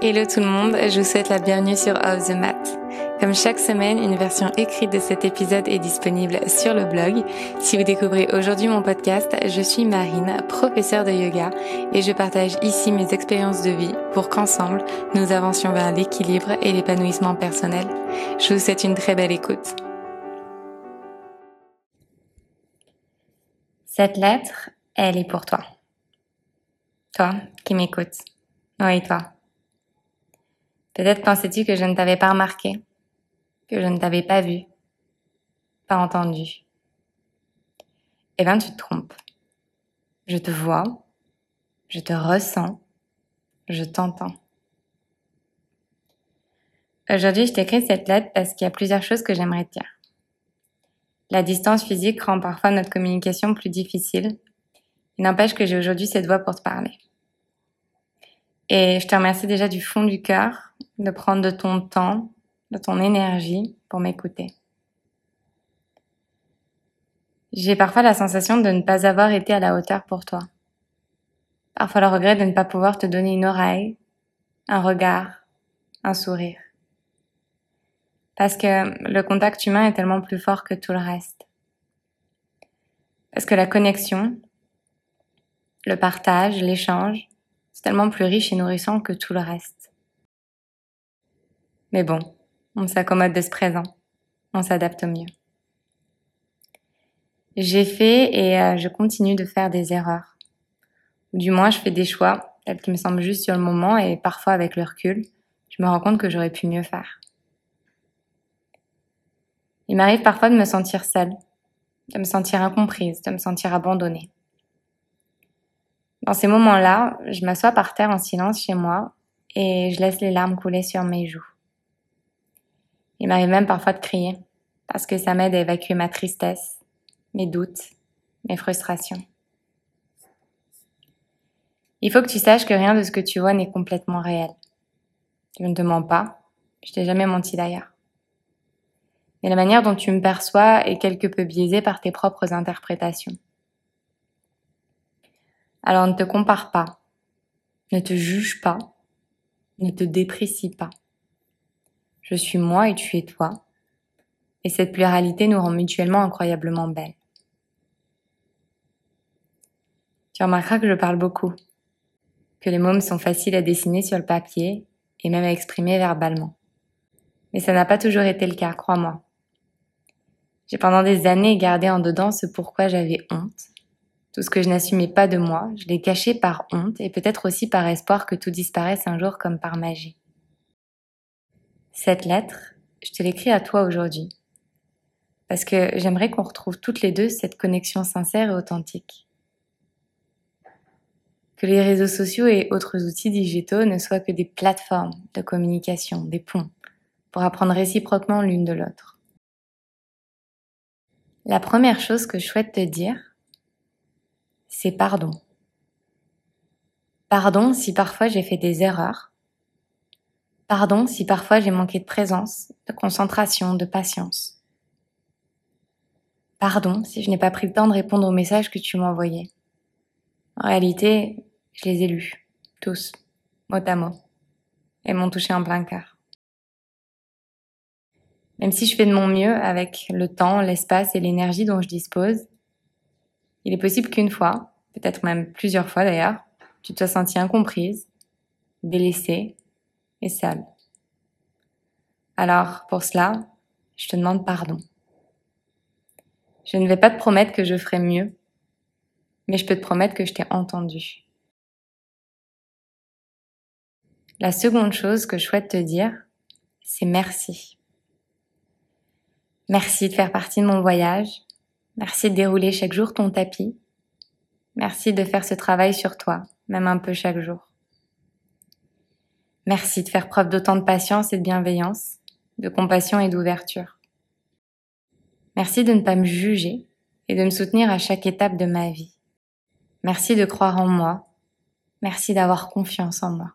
Hello tout le monde, je vous souhaite la bienvenue sur Off the Mat. Comme chaque semaine, une version écrite de cet épisode est disponible sur le blog. Si vous découvrez aujourd'hui mon podcast, je suis Marine, professeure de yoga, et je partage ici mes expériences de vie pour qu'ensemble, nous avancions vers l'équilibre et l'épanouissement personnel. Je vous souhaite une très belle écoute. Cette lettre, elle est pour toi. Toi qui m'écoutes. Oui, toi? Peut-être pensais-tu que je ne t'avais pas remarqué, que je ne t'avais pas vu, pas entendu. Eh bien, tu te trompes. Je te vois, je te ressens, je t'entends. Aujourd'hui, je t'écris cette lettre parce qu'il y a plusieurs choses que j'aimerais te dire. La distance physique rend parfois notre communication plus difficile. Il n'empêche que j'ai aujourd'hui cette voix pour te parler. Et je te remercie déjà du fond du cœur de prendre de ton temps, de ton énergie pour m'écouter. J'ai parfois la sensation de ne pas avoir été à la hauteur pour toi. Parfois le regret de ne pas pouvoir te donner une oreille, un regard, un sourire. Parce que le contact humain est tellement plus fort que tout le reste. Parce que la connexion, le partage, l'échange, tellement plus riche et nourrissant que tout le reste. Mais bon, on s'accommode de ce présent. On s'adapte au mieux. J'ai fait et euh, je continue de faire des erreurs. Ou du moins, je fais des choix tels qui me semblent juste sur le moment et parfois avec le recul, je me rends compte que j'aurais pu mieux faire. Il m'arrive parfois de me sentir seule, de me sentir incomprise, de me sentir abandonnée. Dans ces moments-là, je m'assois par terre en silence chez moi et je laisse les larmes couler sur mes joues. Il m'arrive même parfois de crier, parce que ça m'aide à évacuer ma tristesse, mes doutes, mes frustrations. Il faut que tu saches que rien de ce que tu vois n'est complètement réel. Je ne te mens pas, je t'ai jamais menti d'ailleurs. Mais la manière dont tu me perçois est quelque peu biaisée par tes propres interprétations. Alors ne te compare pas, ne te juge pas, ne te déprécie pas. Je suis moi et tu es toi. Et cette pluralité nous rend mutuellement incroyablement belles. Tu remarqueras que je parle beaucoup, que les mômes sont faciles à dessiner sur le papier et même à exprimer verbalement. Mais ça n'a pas toujours été le cas, crois-moi. J'ai pendant des années gardé en dedans ce pourquoi j'avais honte. Tout ce que je n'assumais pas de moi, je l'ai caché par honte et peut-être aussi par espoir que tout disparaisse un jour comme par magie. Cette lettre, je te l'écris à toi aujourd'hui. Parce que j'aimerais qu'on retrouve toutes les deux cette connexion sincère et authentique. Que les réseaux sociaux et autres outils digitaux ne soient que des plateformes de communication, des ponts, pour apprendre réciproquement l'une de l'autre. La première chose que je souhaite te dire, c'est pardon. Pardon si parfois j'ai fait des erreurs, Pardon si parfois j'ai manqué de présence, de concentration, de patience. Pardon si je n'ai pas pris le temps de répondre aux messages que tu m'as envoyés. En réalité, je les ai lus, tous, mot à mot, et m'ont touché en plein cœur. Même si je fais de mon mieux avec le temps, l'espace et l'énergie dont je dispose, il est possible qu'une fois, peut-être même plusieurs fois d'ailleurs, tu te sois sentie incomprise, délaissée, et seule. Alors, pour cela, je te demande pardon. Je ne vais pas te promettre que je ferai mieux, mais je peux te promettre que je t'ai entendu. La seconde chose que je souhaite te dire, c'est merci. Merci de faire partie de mon voyage. Merci de dérouler chaque jour ton tapis. Merci de faire ce travail sur toi, même un peu chaque jour. Merci de faire preuve d'autant de patience et de bienveillance, de compassion et d'ouverture. Merci de ne pas me juger et de me soutenir à chaque étape de ma vie. Merci de croire en moi. Merci d'avoir confiance en moi.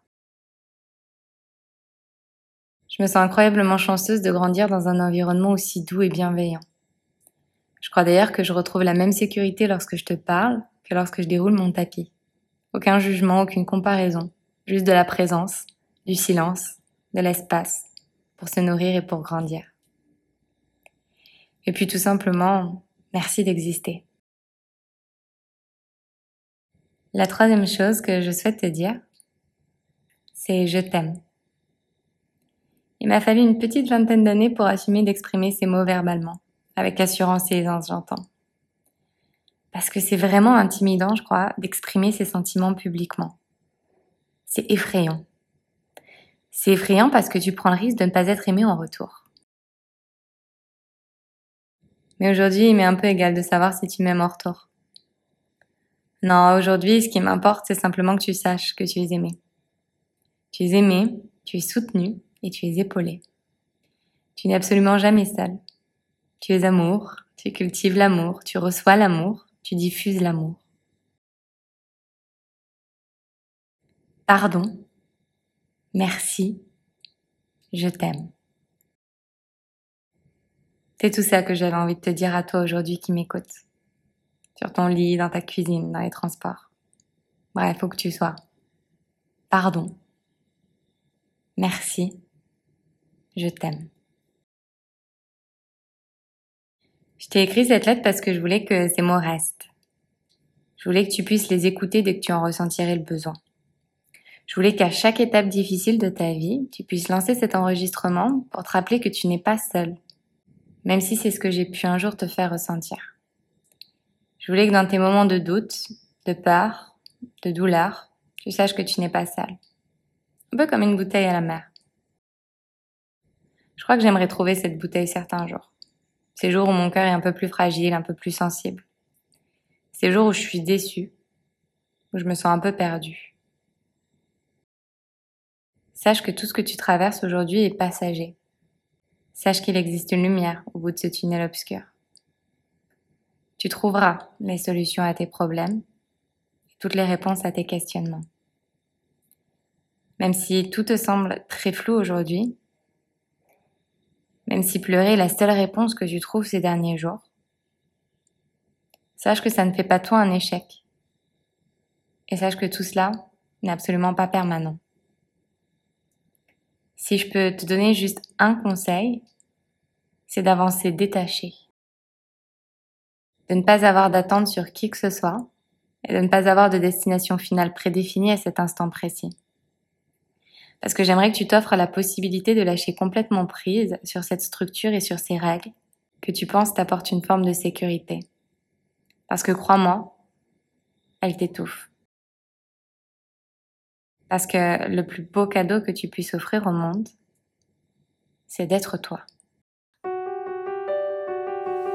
Je me sens incroyablement chanceuse de grandir dans un environnement aussi doux et bienveillant. Je crois d'ailleurs que je retrouve la même sécurité lorsque je te parle que lorsque je déroule mon tapis. Aucun jugement, aucune comparaison, juste de la présence, du silence, de l'espace pour se nourrir et pour grandir. Et puis tout simplement, merci d'exister. La troisième chose que je souhaite te dire, c'est je t'aime. Il m'a fallu une petite vingtaine d'années pour assumer d'exprimer ces mots verbalement, avec assurance et aisance, j'entends. Parce que c'est vraiment intimidant, je crois, d'exprimer ses sentiments publiquement. C'est effrayant. C'est effrayant parce que tu prends le risque de ne pas être aimé en retour. Mais aujourd'hui, il m'est un peu égal de savoir si tu m'aimes en retour. Non, aujourd'hui, ce qui m'importe, c'est simplement que tu saches que tu es aimé. Tu es aimé, tu es soutenu et tu es épaulé. Tu n'es absolument jamais seul. Tu es amour, tu cultives l'amour, tu reçois l'amour, tu diffuses l'amour. Pardon Merci. Je t'aime. C'est tout ça que j'avais envie de te dire à toi aujourd'hui qui m'écoute. Sur ton lit, dans ta cuisine, dans les transports. Bref, faut que tu sois. Pardon. Merci. Je t'aime. Je t'ai écrit cette lettre parce que je voulais que ces mots restent. Je voulais que tu puisses les écouter dès que tu en ressentirais le besoin. Je voulais qu'à chaque étape difficile de ta vie, tu puisses lancer cet enregistrement pour te rappeler que tu n'es pas seul, même si c'est ce que j'ai pu un jour te faire ressentir. Je voulais que dans tes moments de doute, de peur, de douleur, tu saches que tu n'es pas seul. Un peu comme une bouteille à la mer. Je crois que j'aimerais trouver cette bouteille certains jours. Ces jours où mon cœur est un peu plus fragile, un peu plus sensible. Ces jours où je suis déçue, où je me sens un peu perdue. Sache que tout ce que tu traverses aujourd'hui est passager. Sache qu'il existe une lumière au bout de ce tunnel obscur. Tu trouveras les solutions à tes problèmes et toutes les réponses à tes questionnements. Même si tout te semble très flou aujourd'hui, même si pleurer est la seule réponse que tu trouves ces derniers jours, sache que ça ne fait pas toi un échec. Et sache que tout cela n'est absolument pas permanent. Si je peux te donner juste un conseil, c'est d'avancer détaché. De ne pas avoir d'attente sur qui que ce soit et de ne pas avoir de destination finale prédéfinie à cet instant précis. Parce que j'aimerais que tu t'offres la possibilité de lâcher complètement prise sur cette structure et sur ces règles que tu penses t'apportent une forme de sécurité. Parce que crois-moi, elle t'étouffe. Parce que le plus beau cadeau que tu puisses offrir au monde, c'est d'être toi.